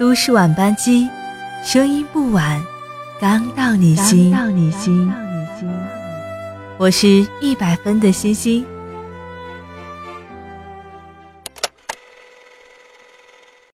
都市晚班机声音不晚刚到你心。我是一百分的欣欣。